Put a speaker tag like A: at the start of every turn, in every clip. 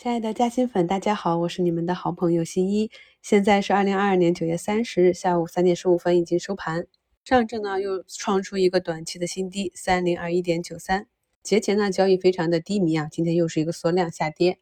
A: 亲爱的嘉兴粉，大家好，我是你们的好朋友新一。现在是二零二二年九月三十日下午三点十五分，已经收盘。上证呢又创出一个短期的新低，三零二一点九三。节前呢交易非常的低迷啊，今天又是一个缩量下跌。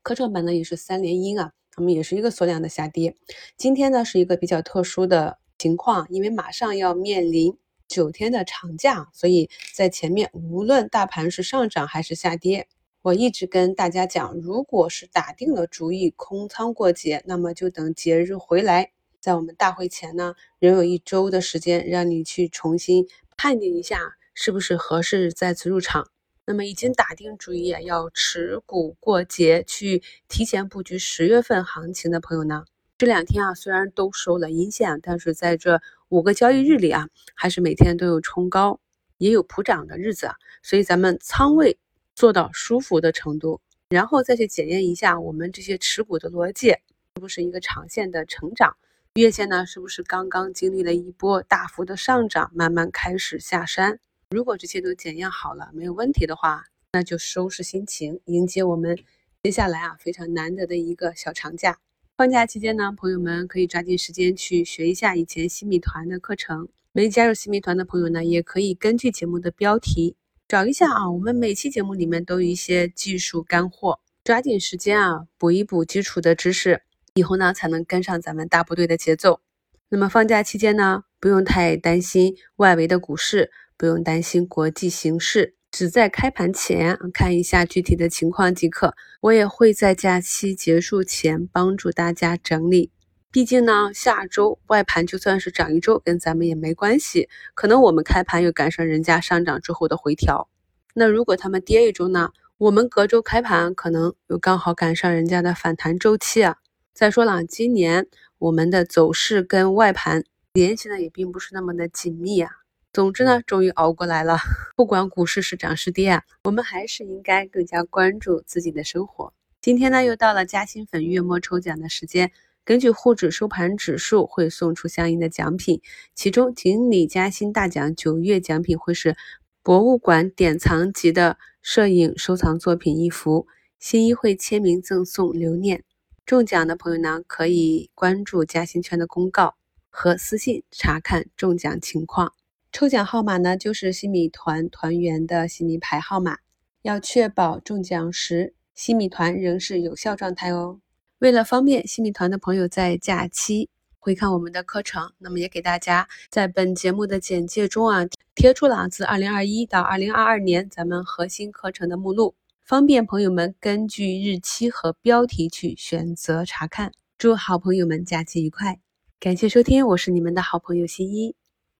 A: 科创板呢也是三连阴啊，他们也是一个缩量的下跌。今天呢是一个比较特殊的情况，因为马上要面临九天的长假，所以在前面无论大盘是上涨还是下跌。我一直跟大家讲，如果是打定了主意空仓过节，那么就等节日回来，在我们大会前呢，仍有一周的时间，让你去重新判定一下是不是合适再次入场。那么已经打定主意要持股过节，去提前布局十月份行情的朋友呢，这两天啊虽然都收了阴线，但是在这五个交易日里啊，还是每天都有冲高，也有普涨的日子啊，所以咱们仓位。做到舒服的程度，然后再去检验一下我们这些持股的逻辑是不是一个长线的成长，月线呢是不是刚刚经历了一波大幅的上涨，慢慢开始下山。如果这些都检验好了，没有问题的话，那就收拾心情，迎接我们接下来啊非常难得的一个小长假。放假期间呢，朋友们可以抓紧时间去学一下以前新米团的课程。没加入新米团的朋友呢，也可以根据节目的标题。找一下啊，我们每期节目里面都有一些技术干货，抓紧时间啊，补一补基础的知识，以后呢才能跟上咱们大部队的节奏。那么放假期间呢，不用太担心外围的股市，不用担心国际形势，只在开盘前看一下具体的情况即可。我也会在假期结束前帮助大家整理。毕竟呢，下周外盘就算是涨一周，跟咱们也没关系。可能我们开盘又赶上人家上涨之后的回调，那如果他们跌一周呢，我们隔周开盘可能又刚好赶上人家的反弹周期啊。再说了，今年我们的走势跟外盘联系的也并不是那么的紧密啊。总之呢，终于熬过来了。不管股市是涨是跌啊，我们还是应该更加关注自己的生活。今天呢，又到了嘉兴粉月末抽奖的时间。根据沪指收盘指数会送出相应的奖品，其中锦鲤嘉兴大奖九月奖品会是博物馆典藏级的摄影收藏作品一幅，新一会签名赠送留念。中奖的朋友呢，可以关注嘉兴圈的公告和私信查看中奖情况。抽奖号码呢，就是新米团团员的新米牌号码，要确保中奖时新米团仍是有效状态哦。为了方便新米团的朋友在假期回看我们的课程，那么也给大家在本节目的简介中啊贴出了自二零二一到二零二二年咱们核心课程的目录，方便朋友们根据日期和标题去选择查看。祝好朋友们假期愉快，感谢收听，我是你们的好朋友新一。